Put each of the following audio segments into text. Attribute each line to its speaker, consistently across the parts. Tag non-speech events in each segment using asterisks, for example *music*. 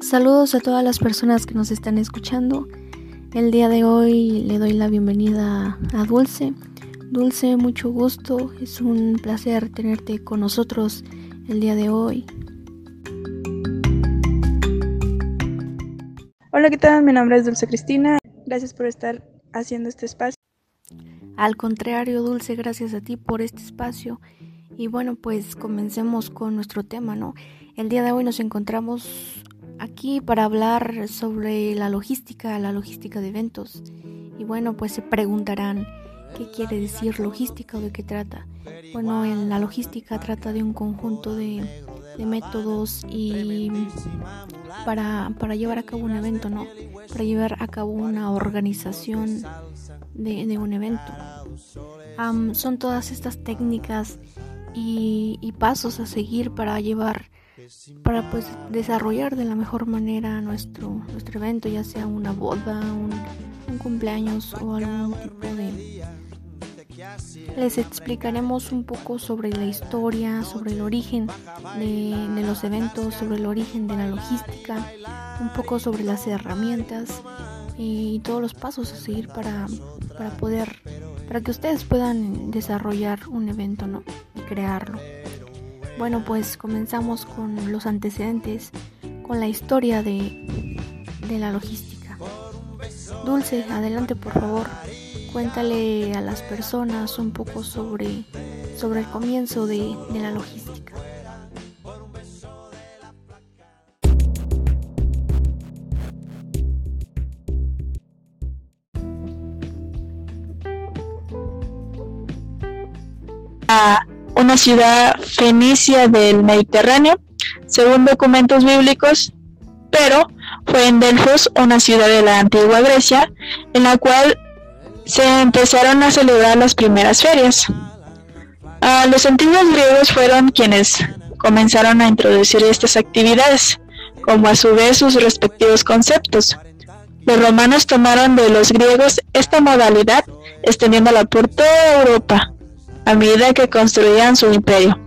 Speaker 1: Saludos a todas las personas que nos están escuchando. El día de hoy le doy la bienvenida a Dulce. Dulce, mucho gusto. Es un placer tenerte con nosotros el día de hoy.
Speaker 2: Hola, ¿qué tal? Mi nombre es Dulce Cristina. Gracias por estar haciendo este espacio.
Speaker 1: Al contrario, Dulce, gracias a ti por este espacio. Y bueno, pues comencemos con nuestro tema, ¿no? El día de hoy nos encontramos aquí para hablar sobre la logística, la logística de eventos. Y bueno, pues se preguntarán, ¿qué quiere decir logística o de qué trata? Bueno, en la logística trata de un conjunto de, de métodos y para, para, llevar a cabo un evento, ¿no? Para llevar a cabo una organización de, de un evento. son todas estas técnicas y, y, pasos a seguir para llevar, para pues desarrollar de la mejor manera nuestro, nuestro evento, ya sea una boda, un, un cumpleaños o algún tipo de, les explicaremos un poco sobre la historia, sobre el origen de, los eventos, sobre el origen de la logística, un poco sobre las herramientas y todos los pasos a seguir para, para poder, para que ustedes puedan desarrollar un evento ¿no? y crearlo. Bueno, pues comenzamos con los antecedentes, con la historia de, de la logística. Dulce, adelante por favor. Cuéntale a las personas un poco sobre, sobre el comienzo de, de la logística.
Speaker 3: A una ciudad fenicia del Mediterráneo, según documentos bíblicos, pero fue en Delfos, una ciudad de la antigua Grecia, en la cual se empezaron a celebrar las primeras ferias. Ah, los antiguos griegos fueron quienes comenzaron a introducir estas actividades, como a su vez sus respectivos conceptos. Los romanos tomaron de los griegos esta modalidad, extendiéndola por toda Europa, a medida que construían su imperio.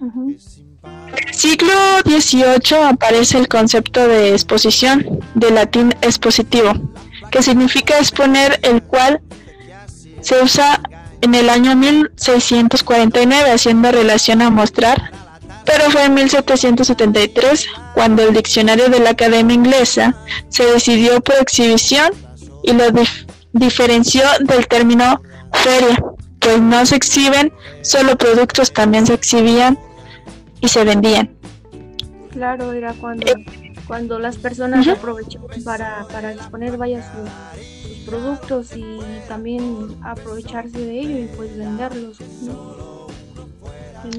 Speaker 3: En el siglo XVIII aparece el concepto de exposición, de latín expositivo, que significa exponer, el cual se usa en el año 1649 haciendo relación a mostrar, pero fue en 1773 cuando el diccionario de la Academia Inglesa se decidió por exhibición y lo diferenció del término feria, pues no se exhiben solo productos, también se exhibían y se vendían.
Speaker 2: Claro, era cuando cuando las personas aprovechan para, para exponer vaya sus, productos y también aprovecharse de ello y pues venderlos.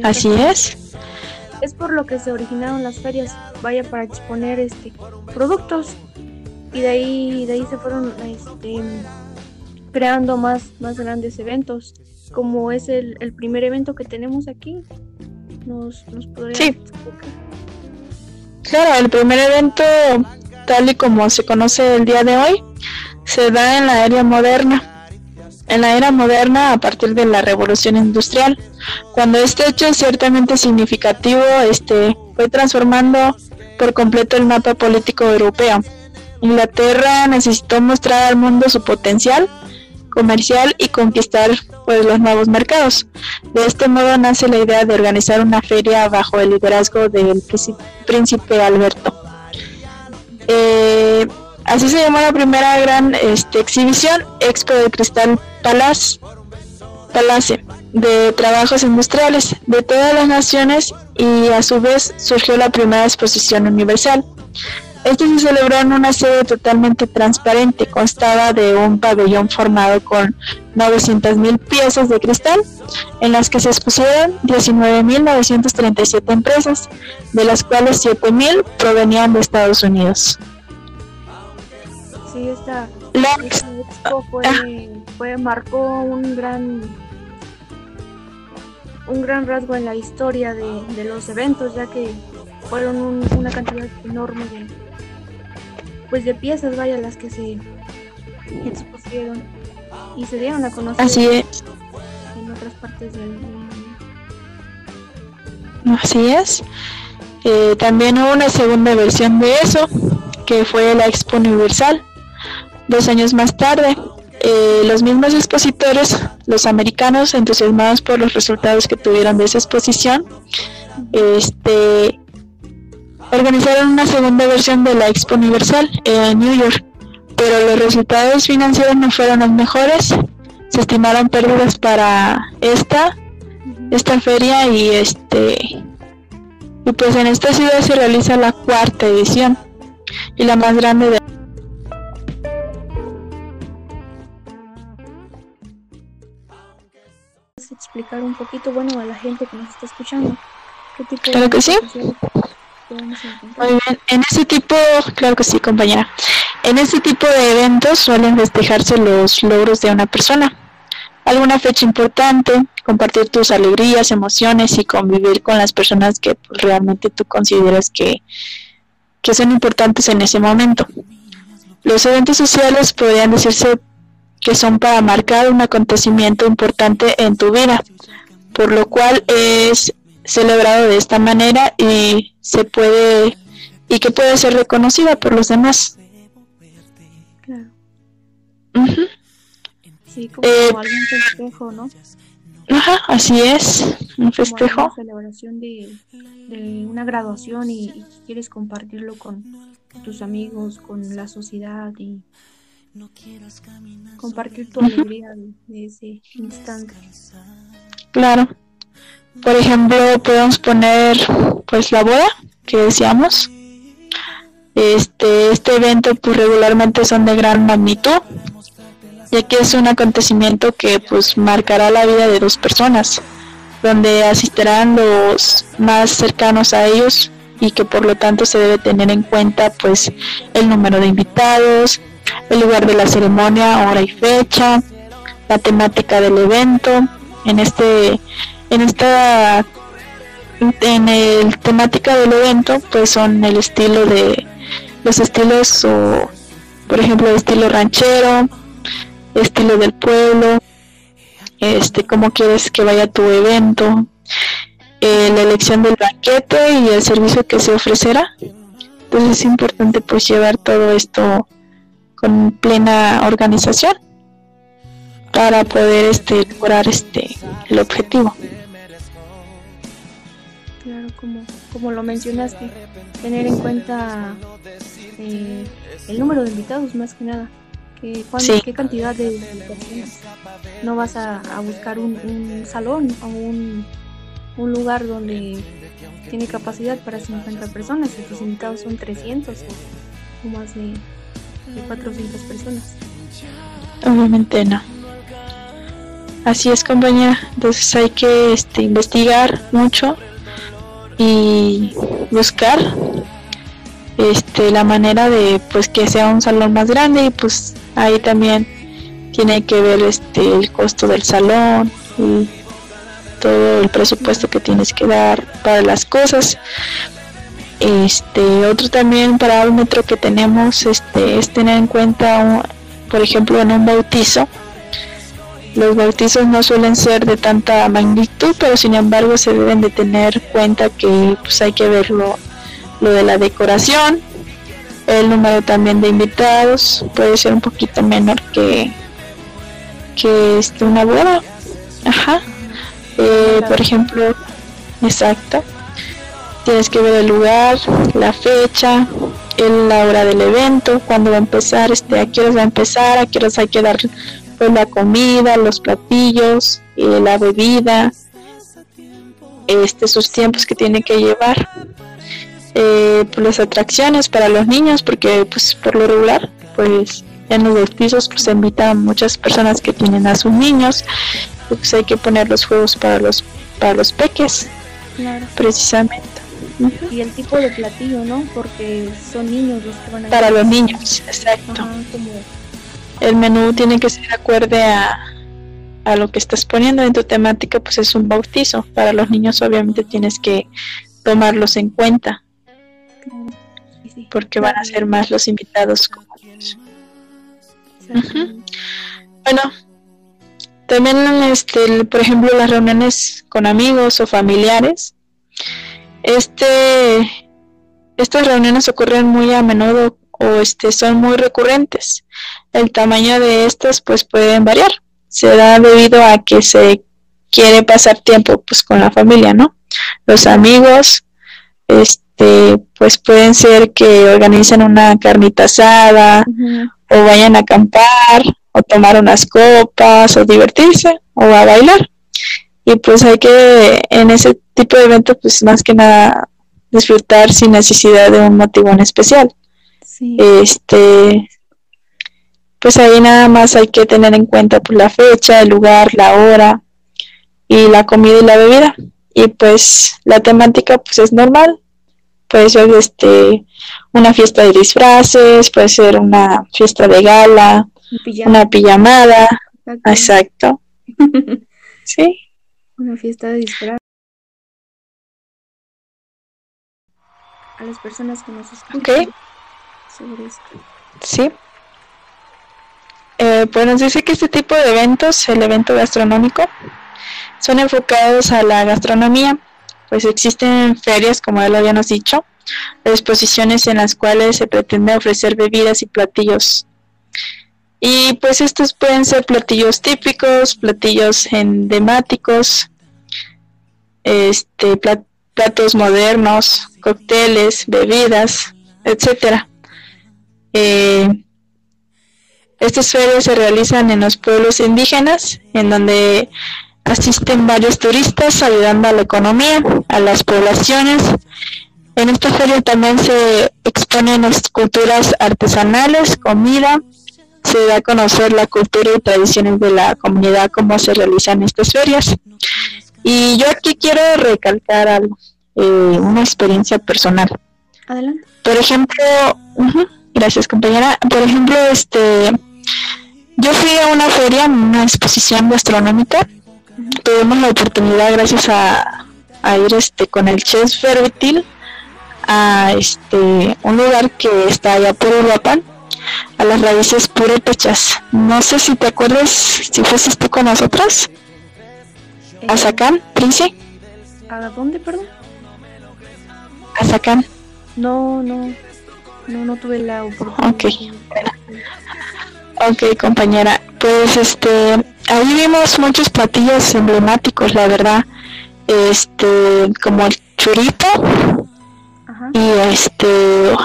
Speaker 3: Así es.
Speaker 2: Es por lo que se originaron las ferias, vaya para exponer este productos y de ahí de ahí se fueron este, creando más más grandes eventos, como es el, el primer evento que tenemos aquí. Nos, nos podría
Speaker 3: sí. Claro, el primer evento, tal y como se conoce el día de hoy, se da en la era moderna. En la era moderna, a partir de la revolución industrial, cuando este hecho ciertamente significativo este, fue transformando por completo el mapa político europeo. Inglaterra necesitó mostrar al mundo su potencial comercial y conquistar pues, los nuevos mercados. De este modo nace la idea de organizar una feria bajo el liderazgo del príncipe Alberto. Eh, así se llamó la primera gran este, exhibición, Expo de Cristal Palace, Palace, de trabajos industriales de todas las naciones y a su vez surgió la primera exposición universal. Este se celebró en una sede totalmente transparente, constaba de un pabellón formado con 900.000 piezas de cristal, en las que se expusieron 19.937 empresas, de las cuales 7.000 provenían de Estados Unidos.
Speaker 2: Sí, esta, expo fue, fue, marcó un gran un gran rasgo en la historia de, de los eventos, ya que fueron una cantidad enorme de,
Speaker 1: pues de piezas, vaya, las que se expusieron y se dieron a conocer
Speaker 3: Así es.
Speaker 1: en otras partes del mundo.
Speaker 3: Así es. Eh, también hubo una segunda versión de eso, que fue la Expo Universal. Dos años más tarde, eh, los mismos expositores, los americanos, entusiasmados por los resultados que tuvieron de esa exposición, este, organizaron una segunda versión de la Expo Universal en New York, pero los resultados financieros no fueron los mejores. Se estimaron pérdidas para esta esta feria y este y pues en esta ciudad se realiza la cuarta edición y la más grande de
Speaker 1: ¿Puedes explicar un poquito, bueno, a la gente que nos está escuchando, qué tipo
Speaker 3: Claro que sí. Muy bien, en ese tipo, claro que sí, compañera. En este tipo de eventos suelen festejarse los logros de una persona. Alguna fecha importante, compartir tus alegrías, emociones y convivir con las personas que pues, realmente tú consideras que, que son importantes en ese momento. Los eventos sociales podrían decirse que son para marcar un acontecimiento importante en tu vida, por lo cual es celebrado de esta manera y se puede y que puede ser reconocida por los demás.
Speaker 1: Claro.
Speaker 3: Ujú.
Speaker 1: Sí, como
Speaker 3: Eh,
Speaker 1: algún festejo, ¿no?
Speaker 3: Ajá, así es, un festejo.
Speaker 1: alguna celebración de, de una graduación y, y quieres compartirlo con tus amigos, con la sociedad y compartir tu alegría de, de ese instante.
Speaker 3: Claro. Por ejemplo, podemos poner pues la boda que decíamos. Este, este evento pues regularmente son de gran magnitud, ya que es un acontecimiento que pues marcará la vida de dos personas, donde asistirán los más cercanos a ellos y que por lo tanto se debe tener en cuenta pues el número de invitados, el lugar de la ceremonia, hora y fecha, la temática del evento. En este en esta en el temática del evento pues son el estilo de los estilos o por ejemplo el estilo ranchero estilo del pueblo este cómo quieres que vaya tu evento eh, la elección del banquete y el servicio que se ofrecerá. Entonces es importante pues llevar todo esto con plena organización para poder este lograr este el objetivo
Speaker 1: como, como lo mencionaste, tener en cuenta eh, el número de invitados más que nada. Que cuándo-
Speaker 3: Sí.
Speaker 1: ¿Qué cantidad de, personas? No vas a, a buscar un, un salón o un, un lugar donde tiene capacidad para 50 personas y tus invitados son 300 o, o más de, de 400 personas.
Speaker 3: Obviamente no. Así es, compañera. Entonces hay que este, investigar mucho y buscar este la manera de pues que sea un salón más grande y pues ahí también tiene que ver este el costo del salón y todo el presupuesto que tienes que dar para las cosas. Este otro también parámetro que tenemos este es tener en cuenta un- por ejemplo en un bautizo los bautizos no suelen ser de tanta magnitud pero sin embargo se deben de tener cuenta que pues hay que ver lo, lo de la decoración el número también de invitados puede ser un poquito menor que que este una boda. Ajá. Eh, por ejemplo exacto. Tienes que ver el lugar la fecha el- la hora del evento cuándo va a empezar este a qué va a empezar a qué horas hay que dar pues la comida los platillos eh, la bebida este sus tiempos que tiene que llevar eh, pues, las atracciones para los niños porque pues por lo regular pues en los bautizos pues se invitan muchas personas que tienen a sus niños pues hay que poner los juegos para los para los peques
Speaker 1: Claro.
Speaker 3: precisamente.
Speaker 1: Y el tipo de platillo, ¿no? Porque son niños los que van a
Speaker 3: para los niños exacto
Speaker 1: Ajá, como
Speaker 3: el menú tiene que ser acorde a, a lo que estás poniendo en tu temática, pues es un bautizo. Para los niños obviamente tienes que tomarlos en cuenta. Porque van a ser más los invitados ellos.
Speaker 1: Exactamente.
Speaker 3: Bueno, también, este, por ejemplo, las reuniones con amigos o familiares. Este, estas reuniones ocurren muy a menudo o este, son muy recurrentes. El tamaño de estas pues pueden variar. Se da debido a que se quiere pasar tiempo pues con la familia, ¿no? Los amigos, este, pues pueden ser que organicen una carnita asada o vayan a acampar o tomar unas copas o divertirse o a bailar. Y pues hay que en ese tipo de eventos pues más que nada disfrutar sin necesidad de un motivo en especial.
Speaker 1: Sí.
Speaker 3: Este pues ahí nada más hay que tener en cuenta pues la fecha, el lugar, la hora y la comida y la bebida. Y pues la temática pues es normal. Puede ser este una fiesta de disfraces, puede ser una fiesta de gala,
Speaker 1: pijama,
Speaker 3: una pijamada,
Speaker 1: exacto.
Speaker 3: exacto. *laughs* Sí,
Speaker 1: Una fiesta de disfraz. A las personas que nos escuchan
Speaker 3: Ok. Sí. Eh, pues nos dice que este tipo de eventos, el evento gastronómico, son enfocados a la gastronomía, pues existen ferias, como ya lo habíamos dicho, exposiciones en las cuales se pretende ofrecer bebidas y platillos. Y pues estos pueden ser platillos típicos, platillos endemáticos, este, pla- platos modernos, cócteles, bebidas, etcétera. Eh, estas ferias se realizan en los pueblos indígenas, en donde asisten varios turistas ayudando a la economía, a las poblaciones. En esta feria también se exponen las culturas artesanales, comida, se da a conocer la cultura y tradiciones de la comunidad, cómo se realizan estas ferias. Y yo aquí quiero recalcar algo, eh, una experiencia personal.
Speaker 1: Adelante.
Speaker 3: Por ejemplo, ujú, gracias compañera. Por ejemplo, este, yo fui a una feria, una exposición gastronómica. Tuvimos la oportunidad, gracias a, a ir este con el chef Fervitil a este un lugar que está allá por Uruapan, a las raíces purépechas. No sé si te acuerdas si fuiste tú con nosotros,
Speaker 1: Eh,
Speaker 3: a Zacán, Prince,
Speaker 1: ¿A dónde, perdón?
Speaker 3: a Zacán.
Speaker 1: No, no. No, no tuve la oportunidad.
Speaker 3: Ok. Ok, compañera. Pues este, ahí vimos muchos platillos emblemáticos, la verdad. Este, como el churito
Speaker 1: Ajá.
Speaker 3: y este,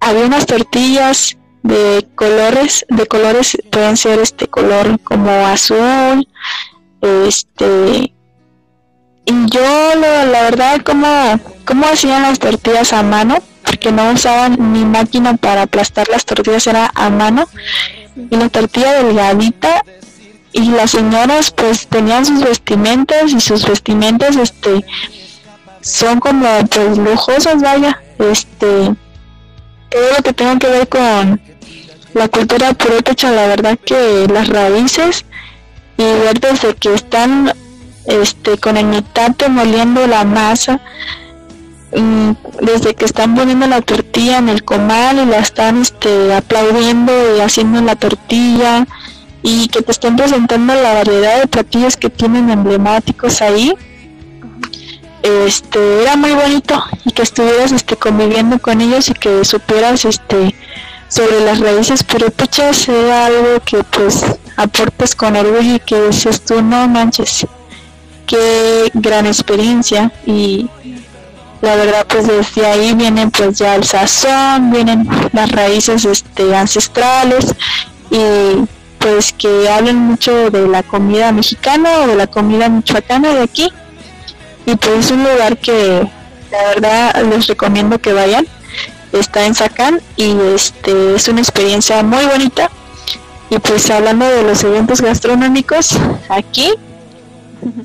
Speaker 3: había unas tortillas de colores, de colores pueden ser este color como azul, este, y yo la, la verdad como, como hacían las tortillas a mano, porque no usaban ni máquina para aplastar las tortillas, era a mano. Y la tortilla delgadita y las señoras pues tenían sus vestimentas y sus vestimentas este son como pues lujosas vaya este todo lo que tenga que ver con la cultura purépecha la verdad que las raíces y ver desde que están este con el metate moliendo la masa desde que están poniendo la tortilla en el comal y la están este, aplaudiendo y haciendo la tortilla y que te estén presentando la variedad de platillos que tienen emblemáticos ahí este era muy bonito y que estuvieras este conviviendo con ellos y que supieras este sobre las raíces purépechas era algo que pues aportes con orgullo y que dices tú no manches qué gran experiencia y la verdad pues desde ahí vienen pues ya el sazón, vienen las raíces este ancestrales y pues que hablen mucho de la comida mexicana o de la comida michoacana de aquí. Y pues es un lugar que la verdad les recomiendo que vayan. Está en Zacán y este es una experiencia muy bonita. Y pues hablando de los eventos gastronómicos aquí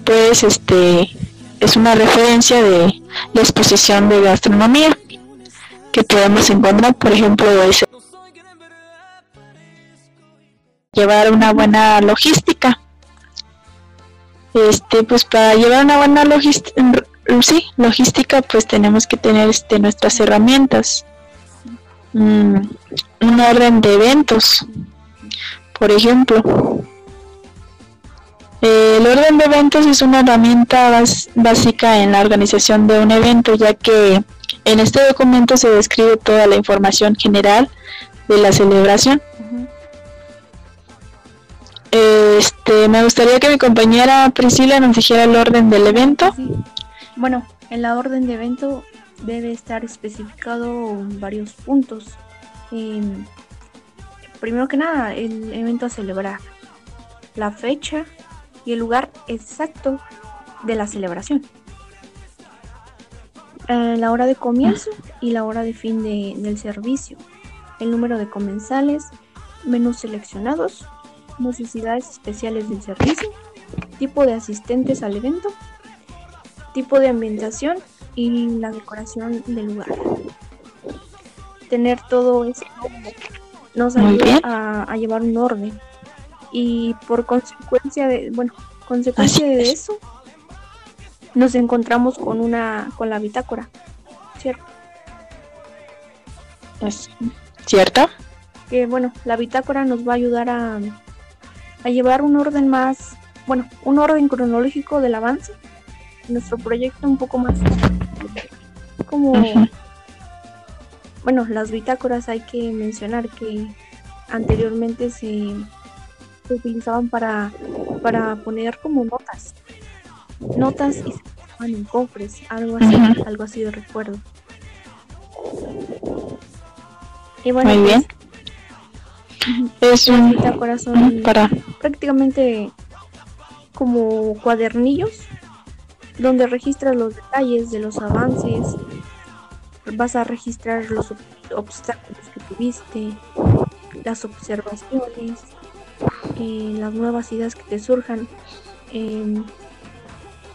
Speaker 3: pues este es una referencia de la exposición de gastronomía que podemos encontrar por ejemplo es llevar una buena logística este pues para llevar una buena logística sí logística pues tenemos que tener este nuestras herramientas mm, un orden de eventos. Por ejemplo, el orden de eventos es una herramienta básica en la organización de un evento, ya que en este documento se describe toda la información general de la celebración. Este, me gustaría que mi compañera Priscila nos dijera el orden del evento.
Speaker 1: Bueno, en la orden de evento debe estar especificado varios puntos. Em, primero que nada, el evento a celebrar, la fecha, y el lugar exacto de la celebración. Eh, la hora de comienzo y la hora de fin del servicio, el número de comensales, menús seleccionados, necesidades especiales del servicio, tipo de asistentes al evento, tipo de ambientación y la decoración del lugar. Tener todo eso nos ayuda a llevar un orden y por consecuencia de, bueno, consecuencia de eso, nos encontramos con una, con la bitácora, ¿cierto?
Speaker 3: Es cierto.
Speaker 1: Que bueno, la bitácora nos va a ayudar a, a llevar un orden más, bueno, un orden cronológico del avance nuestro proyecto un poco más como bueno las bitácoras hay que mencionar que anteriormente se se utilizaban para, para poner como notas. Notas y se ponían en cofres, algo así, algo así de recuerdo.
Speaker 3: Y bueno, Muy bien.
Speaker 1: Pues, es un corazón para prácticamente como cuadernillos donde registras los detalles de los avances, vas a registrar los obstáculos que tuviste, las observaciones, eh, las nuevas ideas que te surjan em,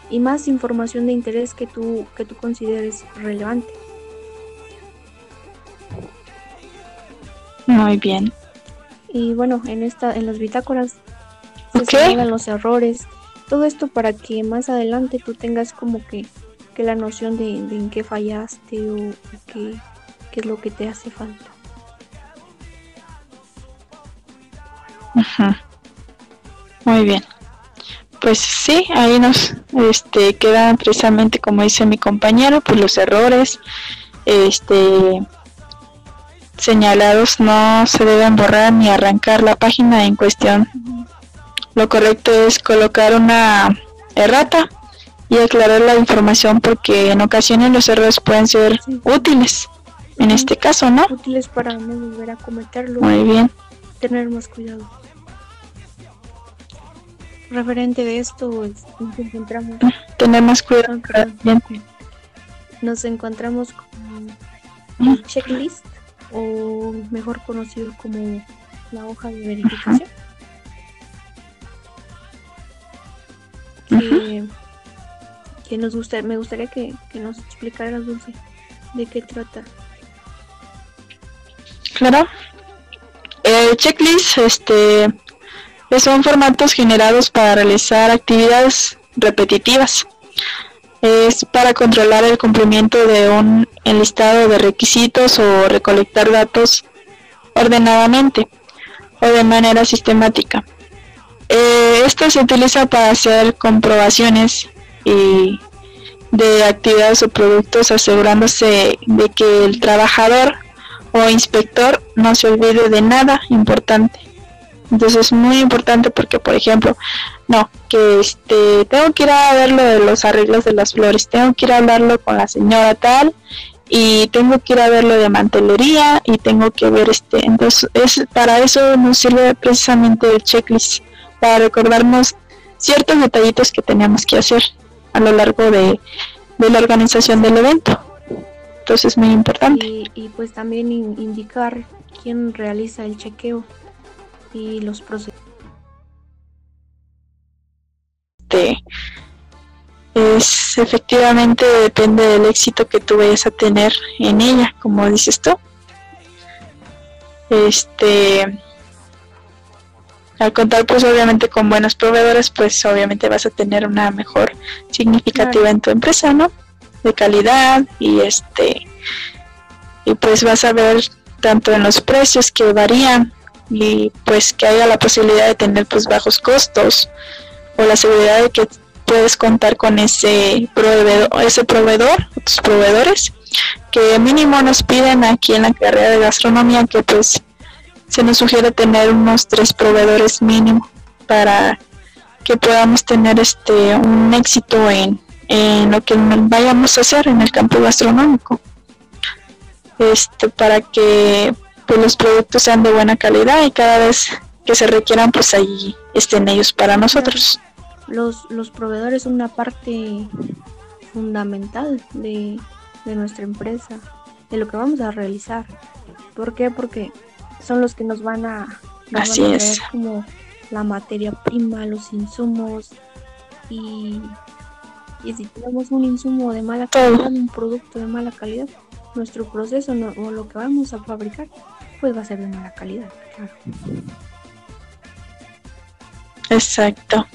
Speaker 1: y más información de interés que tú, que tú consideres relevante.
Speaker 3: Muy bien.
Speaker 1: Y bueno, en esta, en las bitácoras se señalan los errores, todo esto para que más adelante tú tengas como que, que la noción de, en qué fallaste o qué, qué es lo que te hace falta.
Speaker 3: Muy bien. Pues sí, ahí nos este, quedan precisamente como dice mi compañero, pues los errores este, señalados no se deben borrar ni arrancar la página en cuestión. Lo correcto es colocar una errata y aclarar la información porque en ocasiones los errores pueden ser útiles. En este caso, ¿no?
Speaker 1: Útiles para no volver a cometerlo.
Speaker 3: Muy bien.
Speaker 1: Tener más cuidado referente de esto nos encontramos
Speaker 3: tenemos cuidado.
Speaker 1: Nos encontramos con un checklist o mejor conocido como la hoja de verificación. Que, nos gusta me gustaría que, que nos explicaras Dulce de qué trata.
Speaker 3: Claro. El checklist este son formatos generados para realizar actividades repetitivas. Es para controlar el cumplimiento de un enlistado de requisitos o recolectar datos ordenadamente o de manera sistemática. Eh, esto se utiliza para hacer comprobaciones de actividades o productos asegurándose de que el trabajador o inspector no se olvide de nada importante. Entonces es muy importante porque, por ejemplo, no, que este, tengo que ir a ver lo de los arreglos de las flores, tengo que ir a hablarlo con la señora tal y tengo que ir a ver lo de mantelería y tengo que ver este, entonces es para eso nos sirve precisamente el checklist para recordarnos ciertos detallitos que teníamos que hacer a lo largo de, la organización del evento. Entonces es muy importante.
Speaker 1: Y, y pues también indicar quién realiza el chequeo y los procesos.
Speaker 3: Es efectivamente depende del éxito que tú vayas a tener en ella, como dices tú. Este al contar pues obviamente con buenos proveedores pues obviamente vas a tener una mejor significativa en tu empresa no de calidad y este y pues vas a ver tanto en los precios que varían y pues que haya la posibilidad de tener pues bajos costos o la seguridad de que puedes contar con ese proveedor, ese proveedor, tus proveedores, que mínimo nos piden aquí en la carrera de gastronomía que pues se nos sugiere tener unos tres proveedores mínimo para que podamos tener este un éxito en, en lo que vayamos a hacer en el campo gastronómico. Este para que pues, los productos sean de buena calidad y cada vez que se requieran pues ahí estén ellos para nosotros.
Speaker 1: Los, los proveedores son una parte fundamental de, de nuestra empresa, de lo que vamos a realizar. ¿Por qué? Porque son los que nos van a,
Speaker 3: Así es.
Speaker 1: como la materia prima, los insumos y, y si tenemos un insumo de mala calidad, un producto de mala calidad, nuestro proceso o lo que vamos a fabricar pues va a ser de mala calidad, claro.
Speaker 3: Exacto.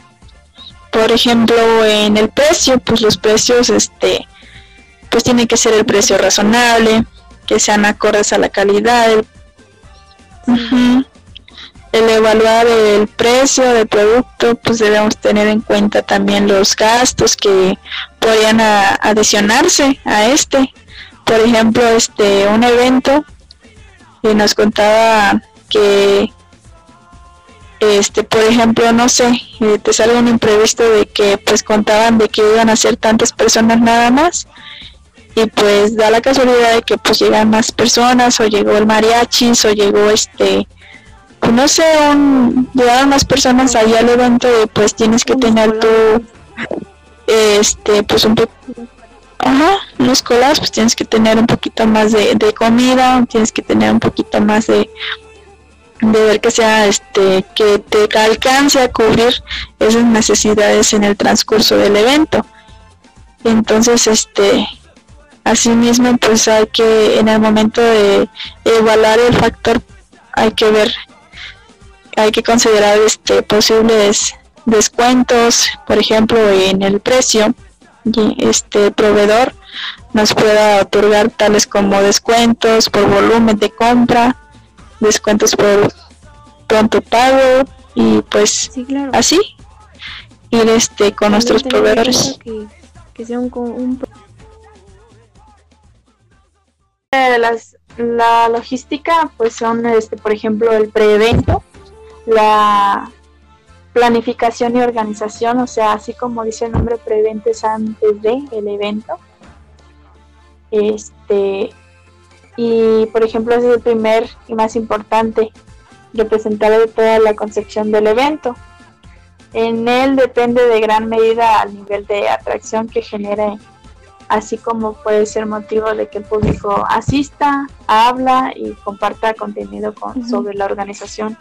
Speaker 3: Por ejemplo, en el precio, pues los precios, este, pues tiene que ser el precio razonable, que sean acordes a la calidad, el evaluar el precio del producto, pues debemos tener en cuenta también los gastos que podrían adicionarse a este. Por ejemplo, este un evento y nos contaba que este por ejemplo no sé eh, te sale un imprevisto de que pues contaban de que iban a ser tantas personas nada más y pues da la casualidad de que pues llegan más personas o llegó el mariachis o llegó este no sé un, llegaron más personas ahí al evento y pues tienes que tener tu este pues un ajá los colados pues tienes que tener un poquito más de, de comida tienes que tener un poquito más de de ver que sea este que te alcance a cubrir esas necesidades en el transcurso del evento. Entonces este Asimismo, pues hay que, en el momento de evaluar el factor, hay que ver, hay que considerar este posibles descuentos, por ejemplo, en el precio, este proveedor nos pueda otorgar tales como descuentos por volumen de compra, descuentos por pronto pago y pues así ir este con nuestros proveedores.
Speaker 1: Que, sea un, un
Speaker 3: las, la logística pues son este por ejemplo el preevento la planificación y organización o sea así como dice el nombre preevento es antes de el evento. Este y por ejemplo es el primer y más importante representar de toda la concepción del evento. En él depende de gran medida al nivel de atracción que genere así como puede ser motivo de que el público asista, habla y comparta contenido con, sobre la organización.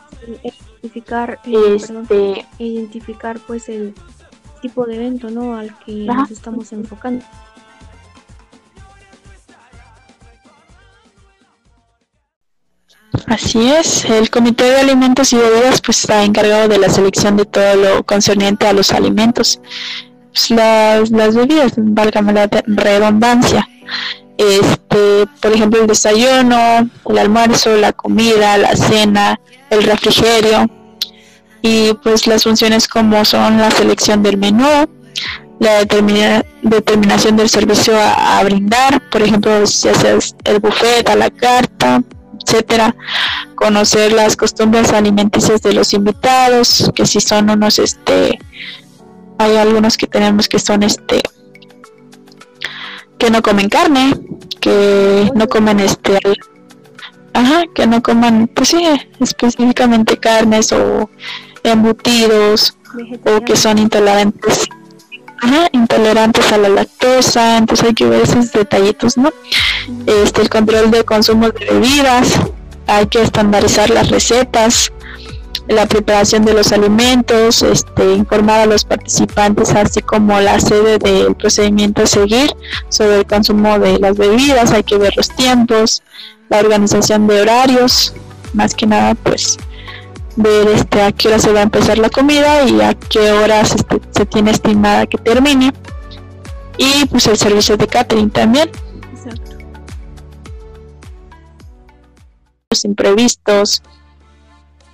Speaker 1: Identificar, eh, este, identificar pues el tipo de evento ¿no? al que nos estamos enfocando.
Speaker 3: Así es, el Comité de Alimentos y Bebidas pues está encargado de la selección de todo lo concerniente a los alimentos las, las bebidas, válgame la redundancia. Este, por ejemplo, el desayuno, el almuerzo, la comida, la cena, el refrigerio y pues las funciones como son la selección del menú, la determinación del servicio a, brindar, por ejemplo, si haces el buffet a la carta, etcétera, conocer las costumbres alimenticias de los invitados, que si son unos este hay algunos que tenemos que son este que no comen carne, que no comen este ajá, que no coman pues sí, específicamente carnes o embutidos o que son intolerantes Ajá, intolerantes a la lactosa, entonces hay que ver esos detallitos, ¿no? Este, el control de consumo de bebidas, hay que estandarizar las recetas, la preparación de los alimentos, este, informar a los participantes, así como la sede del procedimiento a seguir sobre el consumo de las bebidas, hay que ver los tiempos, la organización de horarios, más que nada pues ver este, a qué hora se va a empezar la comida y a qué horas este, se tiene estimada que termine. Y pues el servicio de catering también. Los imprevistos.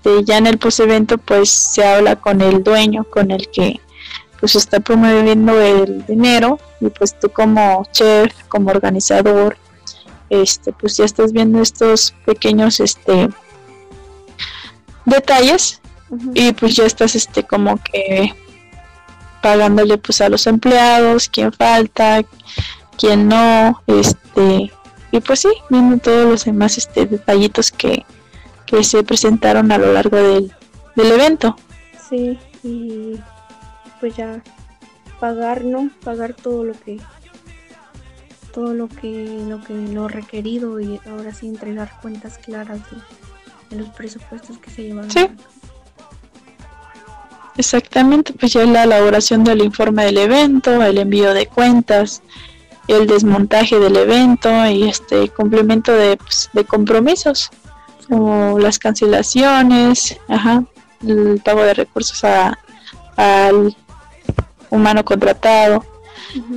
Speaker 3: Eh, ya en el post-evento pues se habla con el dueño, con el que pues está promoviendo el dinero y pues tú como chef, como organizador, este pues ya estás viendo estos pequeños este detalles y pues ya estás este como que pagándole pues a los empleados, quién falta, quién no, este y pues sí, viendo todos los demás este detallitos que, que se presentaron a lo largo del, del evento.
Speaker 1: Sí, y pues ya pagar, ¿no? Pagar todo lo que todo lo que lo que lo requerido y ahora sí entregar cuentas claras de, los presupuestos que se llevan.
Speaker 3: Sí. Exactamente, pues ya la elaboración del informe del evento, el envío de cuentas, el desmontaje del evento y este cumplimiento de, pues, de compromisos como las cancelaciones, ajá, el pago de recursos a, al humano contratado,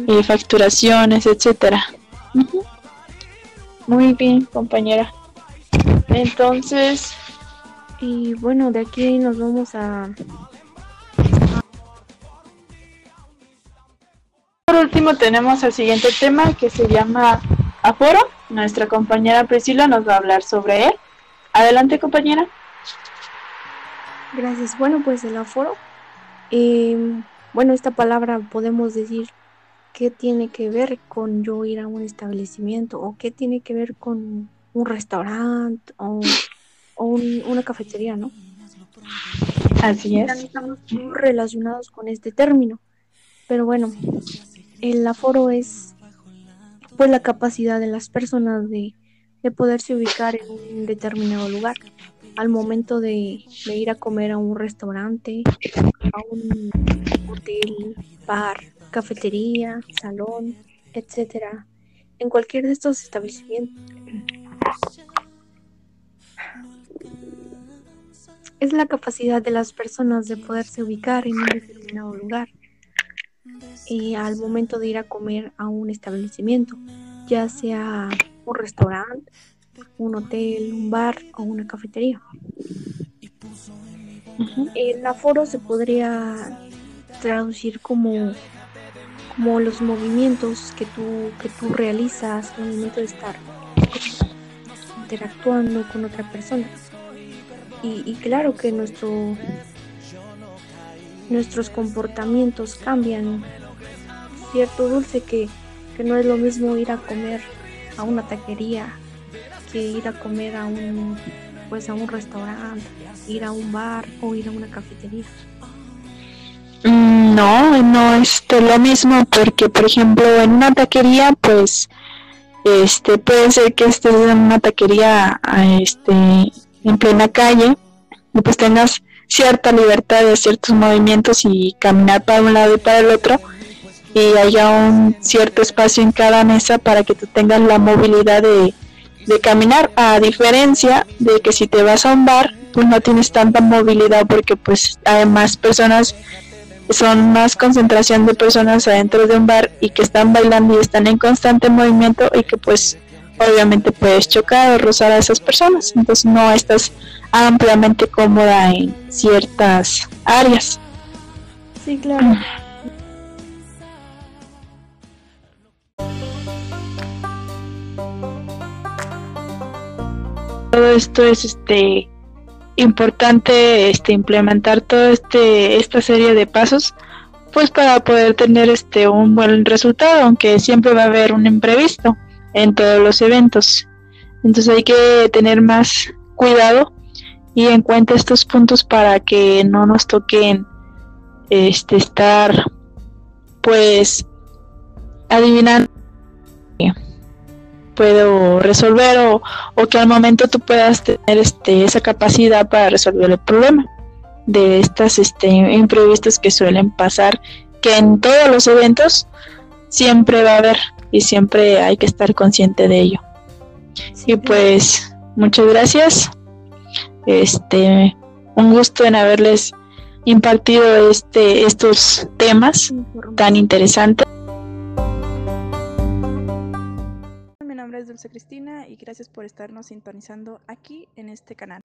Speaker 3: y facturaciones, etcétera. Muy bien, compañera. Entonces,
Speaker 1: y bueno, de aquí nos vamos a
Speaker 3: Por último tenemos el siguiente tema que se llama aforo. Nuestra compañera Priscila nos va a hablar sobre él. Adelante compañera.
Speaker 1: Gracias. Bueno, pues el aforo eh, bueno, esta palabra podemos decir qué tiene que ver con yo ir a un establecimiento o qué tiene que ver con un restaurante o, una cafetería, ¿no?
Speaker 3: Así es.
Speaker 1: Estamos muy relacionados con este término. Pero bueno, el aforo es pues la capacidad de las personas de, de poderse ubicar en un determinado lugar al momento de, ir a comer a un restaurante, a un hotel, bar, cafetería, salón, etcétera, en cualquier de estos establecimientos. Es la capacidad de las personas de poderse ubicar en un determinado lugar y al momento de ir a comer a un establecimiento, ya sea un restaurante, un hotel, un bar o una cafetería. El aforo se podría traducir como, como los movimientos que tú, que tú realizas en el momento de estar interactuando con otra persona. Y, claro que nuestro, nuestros comportamientos cambian. Cierto, Dulce, que, que no es lo mismo ir a comer a una taquería que ir a comer a un pues a un restaurante, ir a un bar o ir a una cafetería.
Speaker 3: Mm, no, no es lo mismo porque por ejemplo en una taquería pues este puede ser que estés en una taquería este en plena calle y pues tengas cierta libertad de ciertos movimientos y caminar para un lado y para el otro y haya un cierto espacio en cada mesa para que tú tengas la movilidad de de caminar, a diferencia de que si te vas a un bar, pues no tienes tanta movilidad porque pues hay más personas, son más concentración de personas adentro de un bar y que están bailando y están en constante movimiento y que pues obviamente puedes chocar o rozar a esas personas, entonces no estás ampliamente cómoda en ciertas áreas.
Speaker 1: Sí, claro.
Speaker 3: Todo esto es este importante este implementar todo este esta serie de pasos pues para poder tener este un buen resultado aunque siempre va a haber un imprevisto en todos los eventos. Entonces hay que tener más cuidado y en cuenta estos puntos para que no nos toquen este estar pues adivinando puedo resolver o, que al momento tú puedas tener este, esa capacidad para resolver el problema de estas este, imprevistos que suelen pasar, que en todos los eventos siempre va a haber y siempre hay que estar consciente de ello. Y pues muchas gracias. Este, un gusto en haberles impartido este estos temas tan interesantes.
Speaker 2: Nombre es Dulce Cristina y gracias por estarnos sintonizando aquí en este canal.